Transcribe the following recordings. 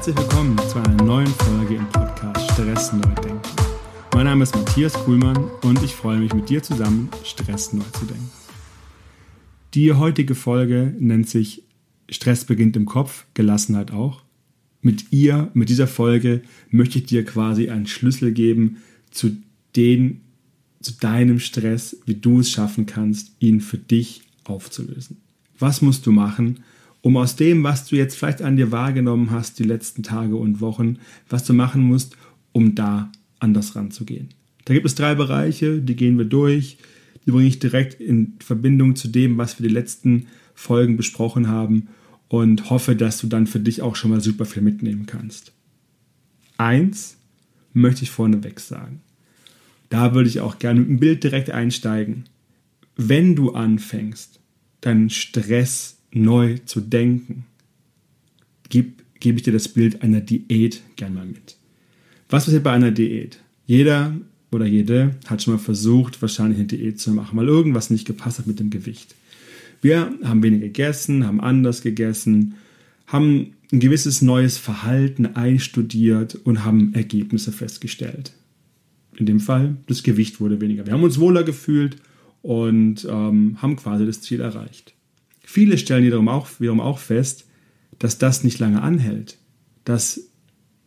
herzlich willkommen zu einer neuen Folge im Podcast Stress neu denken. Mein Name ist Matthias Kuhlmann und ich freue mich mit dir zusammen, Stress neu zu denken. Die heutige Folge nennt sich Stress beginnt im Kopf, Gelassenheit auch. Mit ihr, mit dieser Folge möchte ich dir quasi einen Schlüssel geben zu den, zu deinem Stress, wie du es schaffen kannst, ihn für dich aufzulösen. Was musst du machen, um aus dem, was du jetzt vielleicht an dir wahrgenommen hast, die letzten Tage und Wochen, was du machen musst, um da anders ranzugehen. Da gibt es drei Bereiche, die gehen wir durch. Die bringe ich direkt in Verbindung zu dem, was wir die letzten Folgen besprochen haben und hoffe, dass du dann für dich auch schon mal super viel mitnehmen kannst. Eins möchte ich vorneweg sagen. Da würde ich auch gerne mit dem Bild direkt einsteigen. Wenn du anfängst, deinen Stress neu zu denken, gebe geb ich dir das Bild einer Diät gern mal mit. Was passiert bei einer Diät? Jeder oder jede hat schon mal versucht, wahrscheinlich eine Diät zu machen, weil irgendwas nicht gepasst hat mit dem Gewicht. Wir haben weniger gegessen, haben anders gegessen, haben ein gewisses neues Verhalten einstudiert und haben Ergebnisse festgestellt. In dem Fall, das Gewicht wurde weniger. Wir haben uns wohler gefühlt und ähm, haben quasi das Ziel erreicht. Viele stellen wiederum auch, wiederum auch fest, dass das nicht lange anhält, dass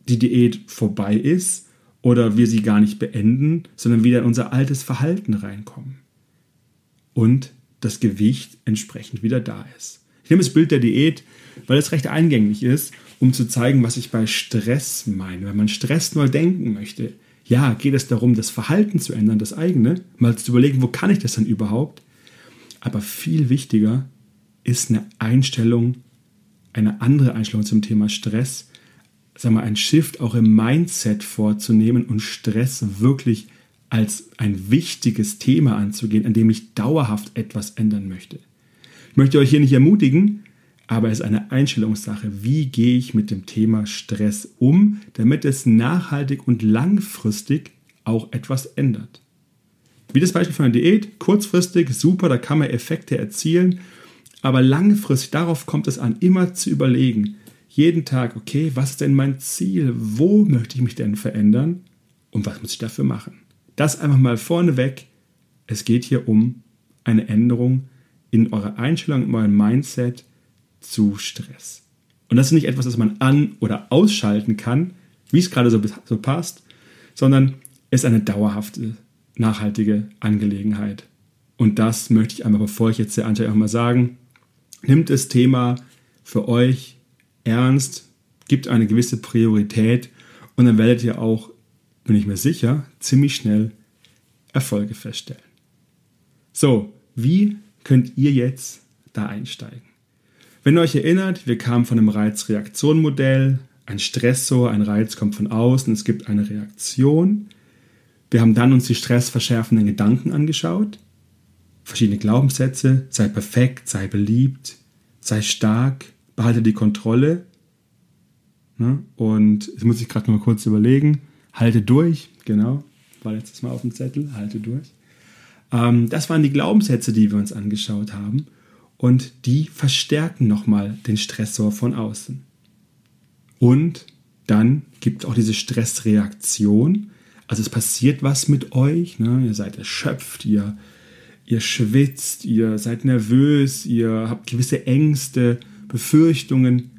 die Diät vorbei ist oder wir sie gar nicht beenden, sondern wieder in unser altes Verhalten reinkommen. Und das Gewicht entsprechend wieder da ist. Ich nehme das Bild der Diät, weil es recht eingängig ist, um zu zeigen, was ich bei Stress meine. Wenn man Stress neu denken möchte, ja, geht es darum, das Verhalten zu ändern, das eigene, mal zu überlegen, wo kann ich das denn überhaupt? Aber viel wichtiger, ist eine Einstellung, eine andere Einstellung zum Thema Stress, sagen wir, ein Shift auch im Mindset vorzunehmen und Stress wirklich als ein wichtiges Thema anzugehen, an dem ich dauerhaft etwas ändern möchte. Ich möchte euch hier nicht ermutigen, aber es ist eine Einstellungssache. Wie gehe ich mit dem Thema Stress um, damit es nachhaltig und langfristig auch etwas ändert? Wie das Beispiel von einer Diät, kurzfristig super, da kann man Effekte erzielen aber langfristig, darauf kommt es an, immer zu überlegen, jeden Tag, okay, was ist denn mein Ziel? Wo möchte ich mich denn verändern? Und was muss ich dafür machen? Das einfach mal vorneweg. Es geht hier um eine Änderung in eurer Einstellung, in eurem Mindset zu Stress. Und das ist nicht etwas, das man an- oder ausschalten kann, wie es gerade so, passt, sondern es ist eine dauerhafte, nachhaltige Angelegenheit. Und das möchte ich einmal, bevor ich jetzt sehr anteil auch mal sagen, nimmt das Thema für euch ernst, gibt eine gewisse Priorität und dann werdet ihr auch, bin ich mir sicher, ziemlich schnell Erfolge feststellen. So, wie könnt ihr jetzt da einsteigen? Wenn ihr euch erinnert, wir kamen von einem Reiz-Reaktion-Modell, ein Stressor, ein Reiz kommt von außen, es gibt eine Reaktion. Wir haben dann uns die stressverschärfenden Gedanken angeschaut verschiedene Glaubenssätze, sei perfekt, sei beliebt, sei stark, behalte die Kontrolle. Ne? Und jetzt muss ich gerade mal kurz überlegen, halte durch, genau, war letztes Mal auf dem Zettel, halte durch. Ähm, das waren die Glaubenssätze, die wir uns angeschaut haben und die verstärken nochmal den Stressor von außen. Und dann gibt es auch diese Stressreaktion. Also es passiert was mit euch, ne? ihr seid erschöpft, ihr ihr schwitzt, ihr seid nervös, ihr habt gewisse Ängste, Befürchtungen.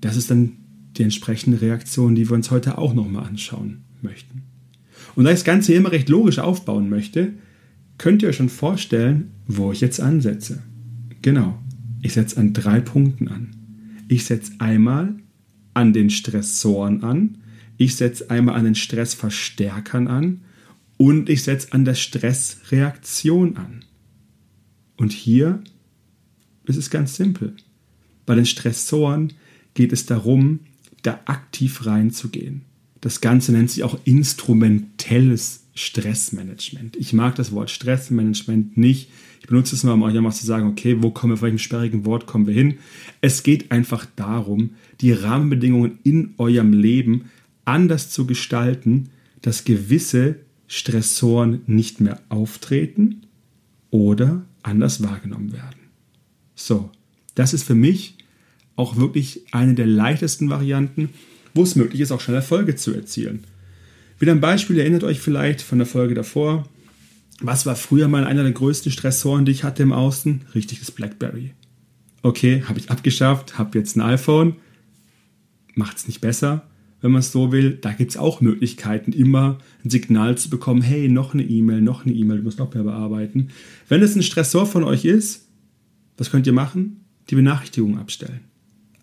Das ist dann die entsprechende Reaktion, die wir uns heute auch nochmal anschauen möchten. Und da ich das Ganze immer recht logisch aufbauen möchte, könnt ihr euch schon vorstellen, wo ich jetzt ansetze. Genau, ich setze an drei Punkten an. Ich setze einmal an den Stressoren an, ich setze einmal an den Stressverstärkern an und ich setze an der Stressreaktion an. Und hier ist es ganz simpel. Bei den Stressoren geht es darum, da aktiv reinzugehen. Das Ganze nennt sich auch instrumentelles Stressmanagement. Ich mag das Wort Stressmanagement nicht. Ich benutze es nur, um euch einmal zu sagen, okay, wo kommen wir, von welchem sperrigen Wort kommen wir hin? Es geht einfach darum, die Rahmenbedingungen in eurem Leben anders zu gestalten, dass gewisse Stressoren nicht mehr auftreten oder anders wahrgenommen werden. So, das ist für mich auch wirklich eine der leichtesten Varianten, wo es möglich ist, auch schnell Erfolge zu erzielen. Wieder ein Beispiel, erinnert euch vielleicht von der Folge davor. Was war früher mal einer der größten Stressoren, die ich hatte im Außen? Richtig, das Blackberry. Okay, habe ich abgeschafft, habe jetzt ein iPhone. Macht es nicht besser, wenn man es so will. Da gibt es auch Möglichkeiten, immer ein Signal zu bekommen, hey, noch eine E-Mail, noch eine E-Mail, du musst noch mehr bearbeiten. Wenn es ein Stressor von euch ist, was könnt ihr machen? Die Benachrichtigung abstellen.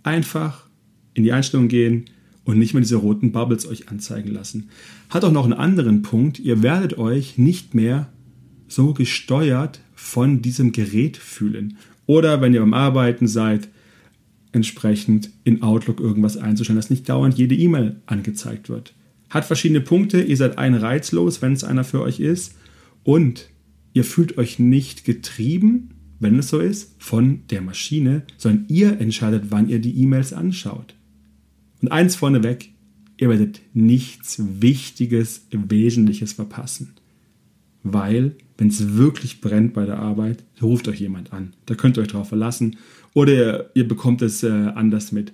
Einfach in die Einstellung gehen und nicht mehr diese roten Bubbles euch anzeigen lassen. Hat auch noch einen anderen Punkt. Ihr werdet euch nicht mehr so gesteuert von diesem Gerät fühlen. Oder wenn ihr beim Arbeiten seid, entsprechend in Outlook irgendwas einzustellen, dass nicht dauernd jede E-Mail angezeigt wird. Hat verschiedene Punkte, ihr seid ein reizlos, wenn es einer für euch ist. Und ihr fühlt euch nicht getrieben wenn es so ist, von der Maschine, sondern ihr entscheidet, wann ihr die E-Mails anschaut. Und eins vorneweg, ihr werdet nichts Wichtiges, Wesentliches verpassen. Weil, wenn es wirklich brennt bei der Arbeit, ruft euch jemand an. Da könnt ihr euch drauf verlassen. Oder ihr, bekommt es äh, anders mit.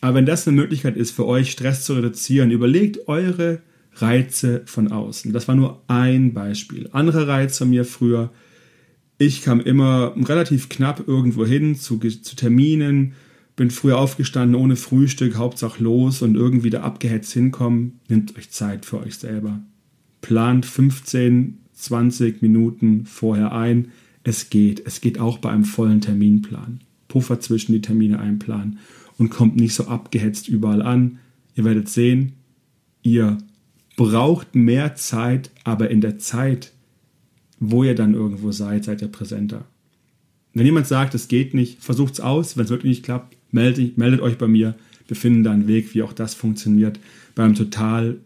Aber wenn das eine Möglichkeit ist, für euch Stress zu reduzieren, überlegt eure Reize von außen. Das war nur ein Beispiel. Andere Reize von mir früher ich kam immer relativ knapp irgendwo hin zu, zu Terminen, bin früh aufgestanden ohne Frühstück, Hauptsache los und irgendwie da abgehetzt hinkommen. Nehmt euch Zeit für euch selber. Plant 15, 20 Minuten vorher ein. Es geht. Es geht auch bei einem vollen Terminplan. Puffer zwischen die Termine einplanen und kommt nicht so abgehetzt überall an. Ihr werdet sehen, ihr braucht mehr Zeit, aber in der Zeit wo ihr dann irgendwo seid, seid ihr präsenter. Wenn jemand sagt, es geht nicht, versucht es aus. Wenn es wirklich nicht klappt, meldet, meldet euch bei mir. Wir finden da einen Weg, wie auch das funktioniert beim total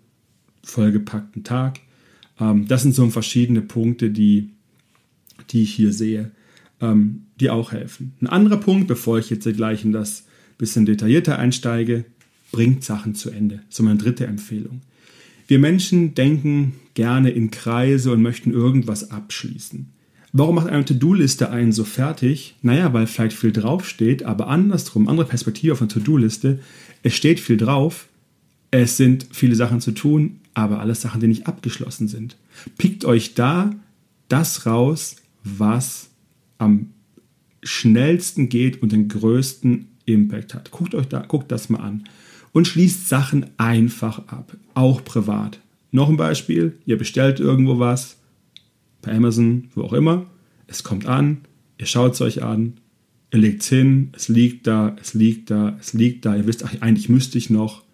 vollgepackten Tag. Ähm, das sind so verschiedene Punkte, die, die ich hier sehe, ähm, die auch helfen. Ein anderer Punkt, bevor ich jetzt gleich in das bisschen detaillierter einsteige, bringt Sachen zu Ende. So meine dritte Empfehlung. Wir Menschen denken gerne in Kreise und möchten irgendwas abschließen. Warum macht eine To-Do-Liste einen so fertig? Naja, weil vielleicht viel draufsteht, aber andersrum, andere Perspektive auf einer To-Do-Liste. Es steht viel drauf, es sind viele Sachen zu tun, aber alles Sachen, die nicht abgeschlossen sind. Pickt euch da das raus, was am schnellsten geht und den größten Impact hat. Guckt euch da, guckt das mal an. Und schließt Sachen einfach ab, auch privat. Noch ein Beispiel, ihr bestellt irgendwo was, bei Amazon, wo auch immer, es kommt an, ihr schaut es euch an, ihr legt es hin, es liegt da, es liegt da, es liegt da, ihr wisst, ach, eigentlich müsste ich noch,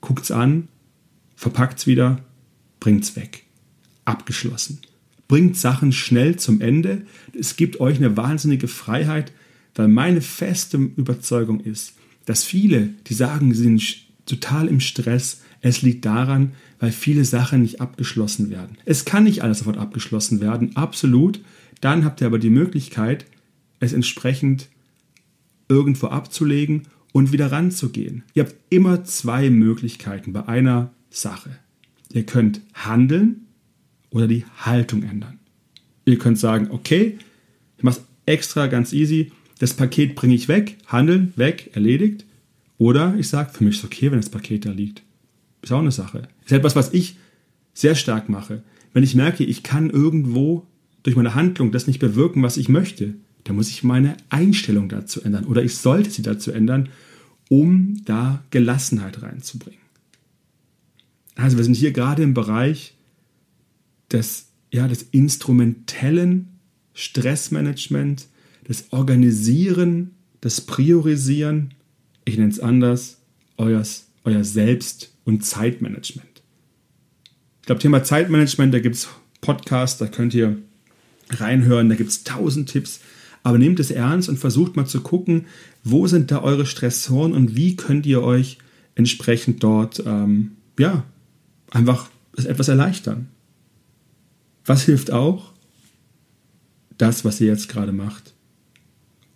guckt es an, verpackt es wieder, bringt es weg. Abgeschlossen. Bringt Sachen schnell zum Ende. Es gibt euch eine wahnsinnige Freiheit, weil meine feste Überzeugung ist, dass viele, die sagen, sie sind total im Stress, es liegt daran, weil viele Sachen nicht abgeschlossen werden. Es kann nicht alles sofort abgeschlossen werden, absolut. Dann habt ihr aber die Möglichkeit, es entsprechend irgendwo abzulegen und wieder ranzugehen. Ihr habt immer zwei Möglichkeiten bei einer Sache. Ihr könnt handeln oder die Haltung ändern. Ihr könnt sagen, okay, ich mache es extra ganz easy, das Paket bringe ich weg, handeln, weg, erledigt. Oder ich sage, für mich ist okay, wenn das Paket da liegt. Ist auch eine Sache. Ist etwas, was ich sehr stark mache. Wenn ich merke, ich kann irgendwo durch meine Handlung das nicht bewirken, was ich möchte, dann muss ich meine Einstellung dazu ändern oder ich sollte sie dazu ändern, um da Gelassenheit reinzubringen. Also wir sind hier gerade im Bereich des, ja, des instrumentellen Stressmanagement, das Organisieren, das Priorisieren, ich nenne es anders, euers, euer Selbst- und Zeitmanagement. Ich glaube, Thema Zeitmanagement, da gibt es Podcasts, da könnt ihr reinhören, da gibt es tausend Tipps, aber nehmt es ernst und versucht mal zu gucken, wo sind da eure Stressoren und wie könnt ihr euch entsprechend dort, ähm, ja, einfach etwas erleichtern. Was hilft auch? Das, was ihr jetzt gerade macht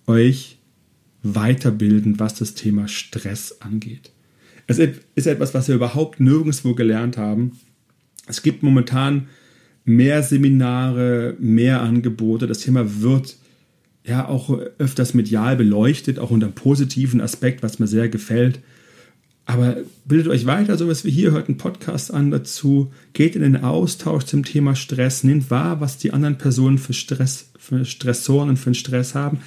euch weiterbilden, was das Thema Stress angeht. Es ist etwas, was wir überhaupt nirgendwo gelernt haben. Es gibt momentan mehr Seminare, mehr Angebote. Das Thema wird ja auch öfters medial beleuchtet, auch unter einem positiven Aspekt, was mir sehr gefällt. Aber bildet euch weiter, so was wir hier hört, einen Podcast an dazu, geht in den Austausch zum Thema Stress, nehmt wahr, was die anderen Personen für Stress, für Stressoren und für einen Stress haben.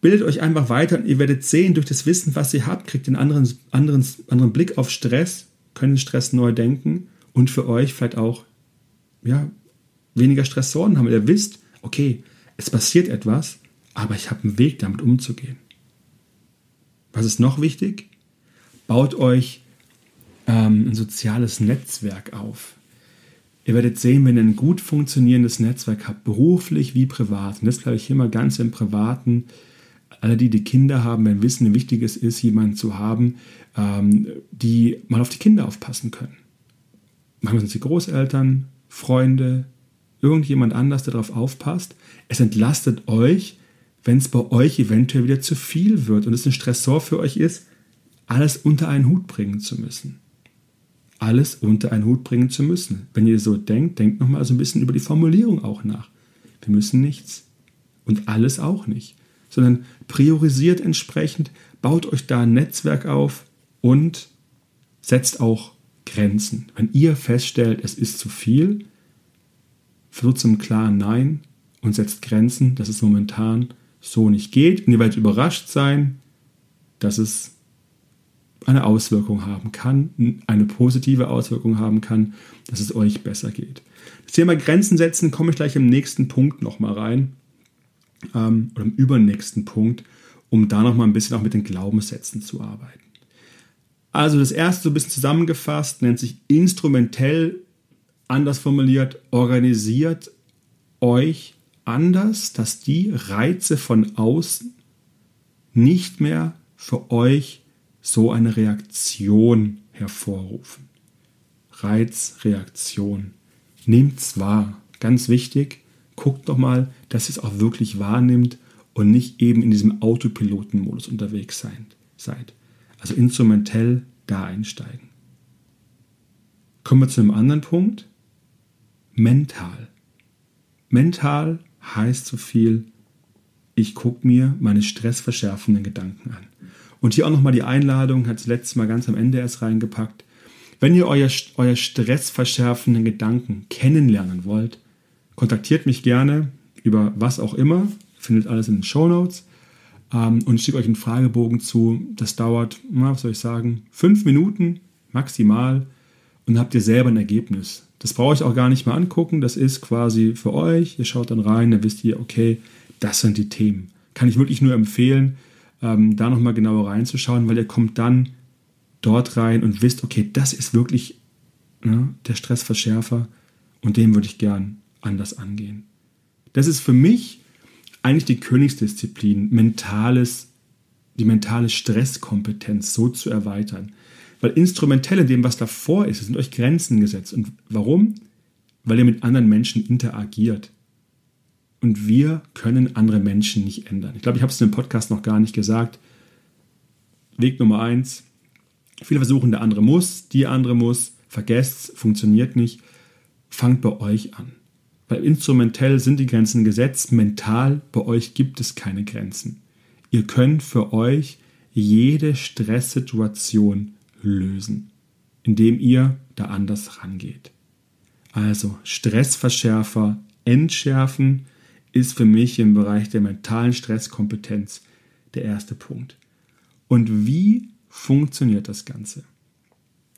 Bildet euch einfach weiter und ihr werdet sehen, durch das Wissen, was ihr habt, kriegt einen anderen, anderen, anderen Blick auf Stress, können Stress neu denken und für euch vielleicht auch ja, weniger Stressoren haben. Ihr wisst, okay, es passiert etwas, aber ich habe einen Weg, damit umzugehen. Was ist noch wichtig? Baut euch ähm, ein soziales Netzwerk auf. Ihr werdet sehen, wenn ihr ein gut funktionierendes Netzwerk habt, beruflich wie privat, und das glaube ich immer ganz im Privaten, alle, die die Kinder haben, werden wissen, wie wichtig es ist, jemanden zu haben, ähm, die mal auf die Kinder aufpassen können. Manchmal sind es die Großeltern, Freunde, irgendjemand anders, der darauf aufpasst. Es entlastet euch, wenn es bei euch eventuell wieder zu viel wird und es ein Stressor für euch ist, alles unter einen Hut bringen zu müssen. Alles unter einen Hut bringen zu müssen. Wenn ihr so denkt, denkt nochmal so ein bisschen über die Formulierung auch nach. Wir müssen nichts. Und alles auch nicht. Sondern priorisiert entsprechend, baut euch da ein Netzwerk auf und setzt auch Grenzen. Wenn ihr feststellt, es ist zu viel, versucht zum klaren Nein und setzt Grenzen, dass es momentan so nicht geht. Und ihr werdet überrascht sein, dass es eine Auswirkung haben kann, eine positive Auswirkung haben kann, dass es euch besser geht. Das Thema Grenzen setzen komme ich gleich im nächsten Punkt nochmal rein ähm, oder im übernächsten Punkt, um da nochmal ein bisschen auch mit den Glaubenssätzen zu arbeiten. Also das erste so ein bisschen zusammengefasst nennt sich instrumentell, anders formuliert, organisiert euch anders, dass die Reize von außen nicht mehr für euch so eine Reaktion hervorrufen. Reiz, Reaktion. Nehmt's wahr. Ganz wichtig, guckt doch mal, dass ihr es auch wirklich wahrnimmt und nicht eben in diesem Autopilotenmodus unterwegs seid. Also instrumentell da einsteigen. Kommen wir zu einem anderen Punkt. Mental. Mental heißt so viel, ich gucke mir meine stressverschärfenden Gedanken an. Und hier auch nochmal die Einladung, hat es letztes Mal ganz am Ende erst reingepackt. Wenn ihr euer, euer stressverschärfenden Gedanken kennenlernen wollt, kontaktiert mich gerne über was auch immer. Findet alles in den Show Notes. Ähm, und ich schicke euch einen Fragebogen zu. Das dauert, na, was soll ich sagen, fünf Minuten maximal. Und habt ihr selber ein Ergebnis. Das brauche ich auch gar nicht mehr angucken. Das ist quasi für euch. Ihr schaut dann rein, dann wisst ihr, okay, das sind die Themen. Kann ich wirklich nur empfehlen ähm, da nochmal genauer reinzuschauen, weil ihr kommt dann dort rein und wisst, okay, das ist wirklich ne, der Stressverschärfer und den würde ich gern anders angehen. Das ist für mich eigentlich die Königsdisziplin, mentales, die mentale Stresskompetenz so zu erweitern. Weil instrumentell in dem, was davor ist, sind euch Grenzen gesetzt. Und warum? Weil ihr mit anderen Menschen interagiert und wir können andere Menschen nicht ändern. Ich glaube, ich habe es in dem Podcast noch gar nicht gesagt. Weg Nummer eins: Viele versuchen, der andere muss, die andere muss, vergesst, funktioniert nicht. Fangt bei euch an. Weil instrumentell sind die Grenzen gesetzt, mental bei euch gibt es keine Grenzen. Ihr könnt für euch jede Stresssituation lösen, indem ihr da anders rangeht. Also Stressverschärfer entschärfen, ist für mich im Bereich der mentalen Stresskompetenz der erste Punkt. Und wie funktioniert das Ganze?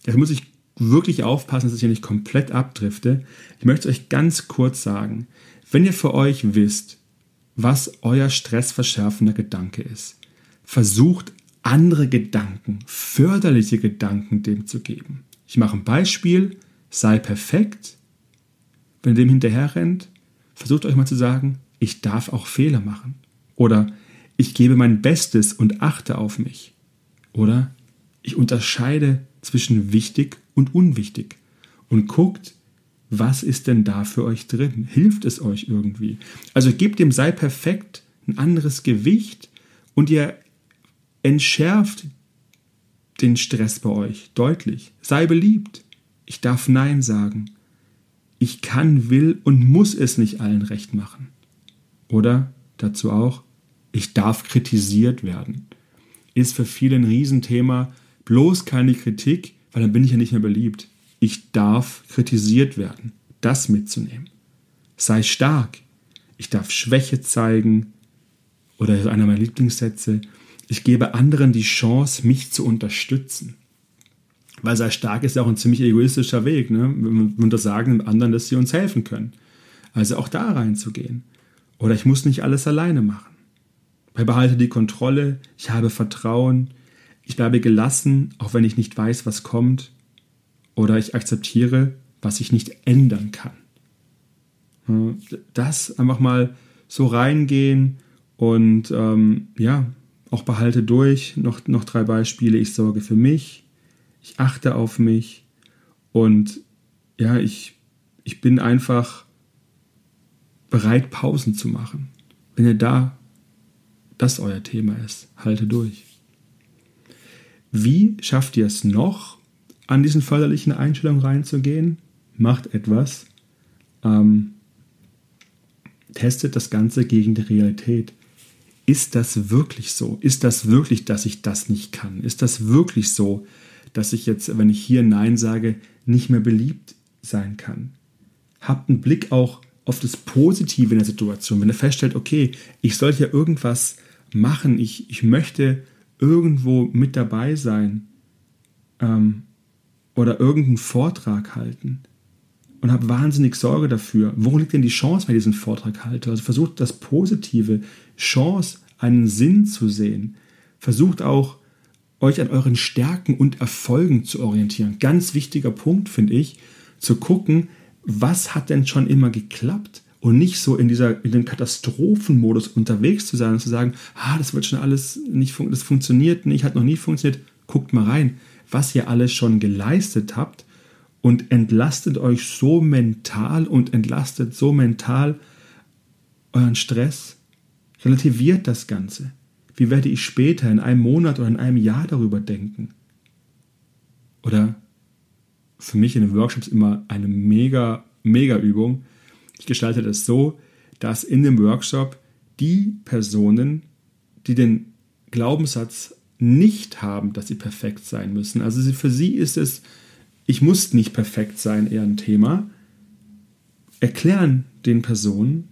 Jetzt muss ich wirklich aufpassen, dass ich hier nicht komplett abdrifte. Ich möchte euch ganz kurz sagen, wenn ihr für euch wisst, was euer stressverschärfender Gedanke ist, versucht andere Gedanken, förderliche Gedanken dem zu geben. Ich mache ein Beispiel, sei perfekt. Wenn ihr dem hinterher rennt, versucht euch mal zu sagen, ich darf auch Fehler machen. Oder ich gebe mein Bestes und achte auf mich. Oder ich unterscheide zwischen wichtig und unwichtig und guckt, was ist denn da für euch drin? Hilft es euch irgendwie? Also gebt dem Sei perfekt ein anderes Gewicht und ihr entschärft den Stress bei euch deutlich. Sei beliebt. Ich darf Nein sagen. Ich kann, will und muss es nicht allen recht machen. Oder dazu auch, ich darf kritisiert werden. Ist für viele ein Riesenthema, bloß keine Kritik, weil dann bin ich ja nicht mehr beliebt. Ich darf kritisiert werden. Das mitzunehmen. Sei stark. Ich darf Schwäche zeigen. Oder einer meiner Lieblingssätze. Ich gebe anderen die Chance, mich zu unterstützen. Weil sei stark ist ja auch ein ziemlich egoistischer Weg. Ne? Wir untersagen dem anderen, dass sie uns helfen können. Also auch da reinzugehen. Oder ich muss nicht alles alleine machen. Ich behalte die Kontrolle, ich habe Vertrauen, ich bleibe gelassen, auch wenn ich nicht weiß, was kommt. Oder ich akzeptiere, was ich nicht ändern kann. Das einfach mal so reingehen und ähm, ja, auch behalte durch. Noch, noch drei Beispiele. Ich sorge für mich, ich achte auf mich und ja, ich, ich bin einfach bereit, Pausen zu machen. Wenn ihr da das euer Thema ist, halte durch. Wie schafft ihr es noch, an diesen förderlichen Einstellungen reinzugehen? Macht etwas. Ähm, testet das Ganze gegen die Realität. Ist das wirklich so? Ist das wirklich, dass ich das nicht kann? Ist das wirklich so, dass ich jetzt, wenn ich hier Nein sage, nicht mehr beliebt sein kann? Habt einen Blick auch auf das Positive in der Situation. Wenn ihr feststellt, okay, ich sollte ja irgendwas machen, ich, ich möchte irgendwo mit dabei sein ähm, oder irgendeinen Vortrag halten und habe wahnsinnig Sorge dafür. Wo liegt denn die Chance, wenn ich diesen Vortrag halte? Also versucht das Positive, Chance, einen Sinn zu sehen. Versucht auch, euch an euren Stärken und Erfolgen zu orientieren. Ganz wichtiger Punkt, finde ich, zu gucken, was hat denn schon immer geklappt? Und nicht so in dieser, in dem Katastrophenmodus unterwegs zu sein und zu sagen, ah, das wird schon alles nicht, das funktioniert nicht, hat noch nie funktioniert. Guckt mal rein, was ihr alles schon geleistet habt und entlastet euch so mental und entlastet so mental euren Stress. Relativiert das Ganze. Wie werde ich später in einem Monat oder in einem Jahr darüber denken? Oder für mich in den Workshops immer eine mega, mega Übung. Ich gestalte das so, dass in dem Workshop die Personen, die den Glaubenssatz nicht haben, dass sie perfekt sein müssen, also für sie ist es, ich muss nicht perfekt sein, eher ein Thema, erklären den Personen,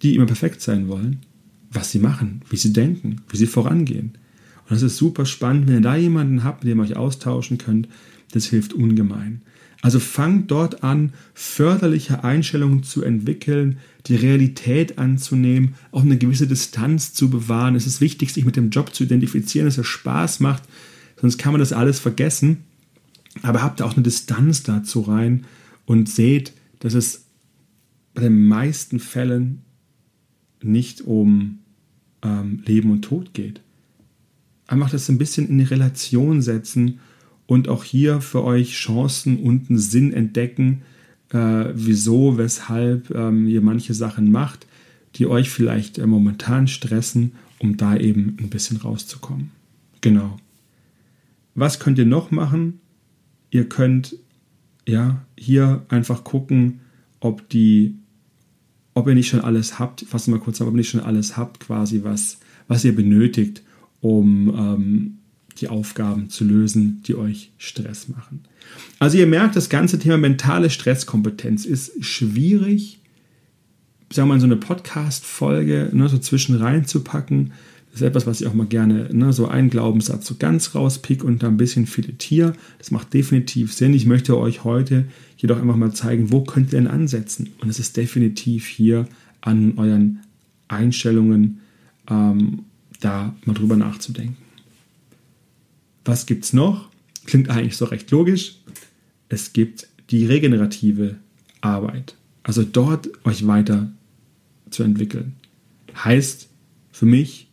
die immer perfekt sein wollen, was sie machen, wie sie denken, wie sie vorangehen. Und das ist super spannend, wenn ihr da jemanden habt, mit dem ihr euch austauschen könnt, das hilft ungemein. Also fangt dort an, förderliche Einstellungen zu entwickeln, die Realität anzunehmen, auch eine gewisse Distanz zu bewahren. Es ist wichtig, sich mit dem Job zu identifizieren, dass er Spaß macht, sonst kann man das alles vergessen. Aber habt auch eine Distanz dazu rein und seht, dass es bei den meisten Fällen nicht um ähm, Leben und Tod geht. Einfach das ein bisschen in die Relation setzen und auch hier für euch Chancen und einen Sinn entdecken, äh, wieso, weshalb ähm, ihr manche Sachen macht, die euch vielleicht äh, momentan stressen, um da eben ein bisschen rauszukommen. Genau. Was könnt ihr noch machen? Ihr könnt ja hier einfach gucken, ob die, ob ihr nicht schon alles habt, fassen wir mal kurz ab, ob ihr nicht schon alles habt, quasi was, was ihr benötigt, um ähm, die Aufgaben zu lösen, die euch Stress machen. Also ihr merkt, das ganze Thema mentale Stresskompetenz ist schwierig, sagen wir mal, so eine Podcast-Folge ne, so zwischen reinzupacken. Das ist etwas, was ich auch mal gerne, ne, so einen Glaubenssatz so ganz rauspick und da ein bisschen filetiere. Das macht definitiv Sinn. Ich möchte euch heute jedoch einfach mal zeigen, wo könnt ihr denn ansetzen? Und es ist definitiv hier an euren Einstellungen ähm, da mal drüber nachzudenken. Was gibt es noch? Klingt eigentlich so recht logisch. Es gibt die regenerative Arbeit. Also dort euch weiter zu entwickeln. Heißt für mich,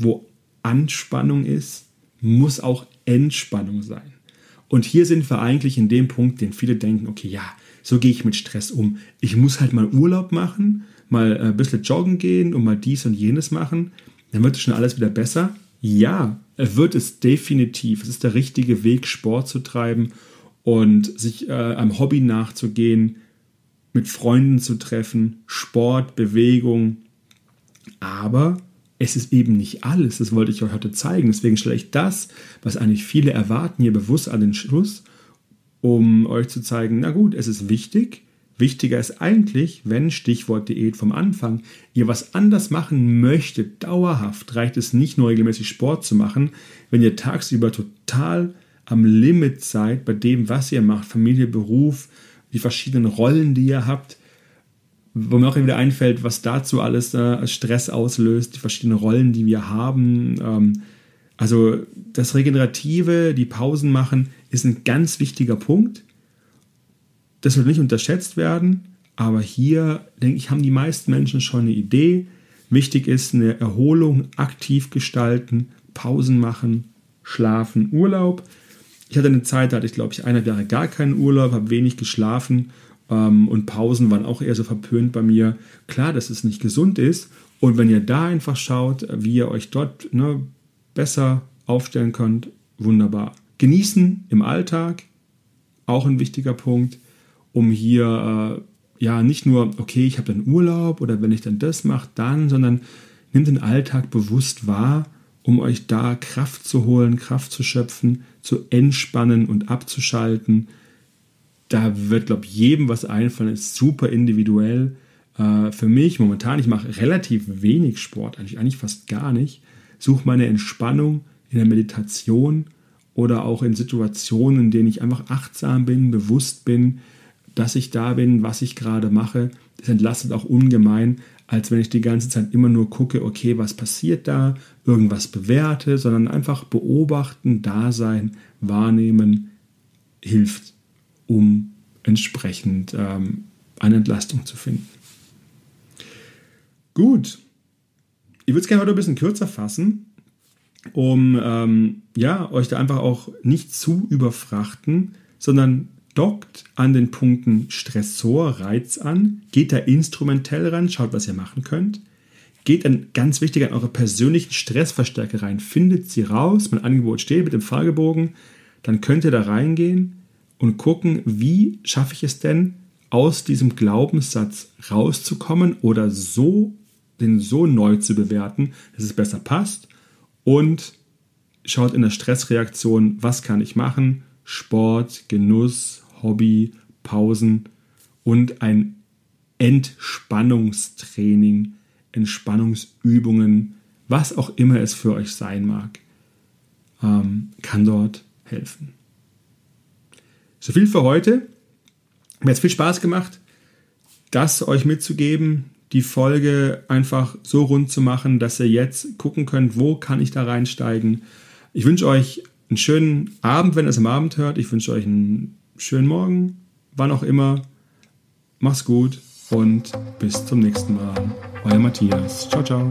wo Anspannung ist, muss auch Entspannung sein. Und hier sind wir eigentlich in dem Punkt, den viele denken, okay, ja, so gehe ich mit Stress um. Ich muss halt mal Urlaub machen, mal ein bisschen joggen gehen und mal dies und jenes machen. Dann wird schon alles wieder besser. Ja, wird es definitiv. Es ist der richtige Weg, Sport zu treiben und sich äh, einem Hobby nachzugehen, mit Freunden zu treffen, Sport, Bewegung. Aber es ist eben nicht alles. Das wollte ich euch heute zeigen. Deswegen stelle ich das, was eigentlich viele erwarten, hier bewusst an den Schluss, um euch zu zeigen, na gut, es ist wichtig. Wichtiger ist eigentlich, wenn Stichwort Diät vom Anfang, ihr was anders machen möchtet, dauerhaft, reicht es nicht nur regelmäßig Sport zu machen, wenn ihr tagsüber total am Limit seid bei dem, was ihr macht, Familie, Beruf, die verschiedenen Rollen, die ihr habt, wo mir auch wieder einfällt, was dazu alles äh, Stress auslöst, die verschiedenen Rollen, die wir haben. Ähm, also das Regenerative, die Pausen machen, ist ein ganz wichtiger Punkt. Das wird nicht unterschätzt werden, aber hier, denke ich, haben die meisten Menschen schon eine Idee. Wichtig ist eine Erholung, aktiv gestalten, Pausen machen, schlafen, Urlaub. Ich hatte eine Zeit, da hatte ich, glaube ich, eineinhalb Jahre gar keinen Urlaub, habe wenig geschlafen und Pausen waren auch eher so verpönt bei mir. Klar, dass es nicht gesund ist. Und wenn ihr da einfach schaut, wie ihr euch dort ne, besser aufstellen könnt, wunderbar. Genießen im Alltag, auch ein wichtiger Punkt, um hier äh, ja nicht nur, okay, ich habe dann Urlaub oder wenn ich dann das mache, dann, sondern nehmt den Alltag bewusst wahr, um euch da Kraft zu holen, Kraft zu schöpfen, zu entspannen und abzuschalten da wird, glaube ich, jedem was einfallen, ist super individuell. Äh, für mich momentan, ich mache relativ wenig Sport, eigentlich, eigentlich fast gar nicht, suche meine Entspannung in der Meditation oder auch in Situationen, in denen ich einfach achtsam bin, bewusst bin, dass ich da bin, was ich gerade mache. Das entlastet auch ungemein, als wenn ich die ganze Zeit immer nur gucke, okay, was passiert da, irgendwas bewerte, sondern einfach beobachten, da sein, wahrnehmen, hilft um entsprechend ähm, eine Entlastung zu finden. Gut, ich würde es gerne heute ein bisschen kürzer fassen, um ähm, ja, euch da einfach auch nicht zu überfrachten, sondern dockt an den Punkten Stressor, Reiz an, geht da instrumentell ran, schaut, was ihr machen könnt, geht dann ganz wichtig an eure persönlichen Stressverstärker rein, findet sie raus, mein Angebot steht mit dem Fragebogen, dann könnt ihr da reingehen und gucken, wie schaffe ich es denn, aus diesem Glaubenssatz rauszukommen oder so den so neu zu bewerten, dass es besser passt und schaut in der Stressreaktion, was kann ich machen? Sport, Genuss, Hobby, Pausen und ein Entspannungstraining, Entspannungsübungen, was auch immer es für euch sein mag, ähm, kann dort helfen. So viel für heute. Mir hat es viel Spaß gemacht, das euch mitzugeben, die Folge einfach so rund zu machen, dass ihr jetzt gucken könnt, wo kann ich da reinsteigen. Ich wünsche euch einen schönen Abend, wenn ihr es am Abend hört. Ich wünsche euch einen schönen Morgen, wann auch immer. Macht's gut und bis zum nächsten Mal. Euer Matthias. Ciao, ciao.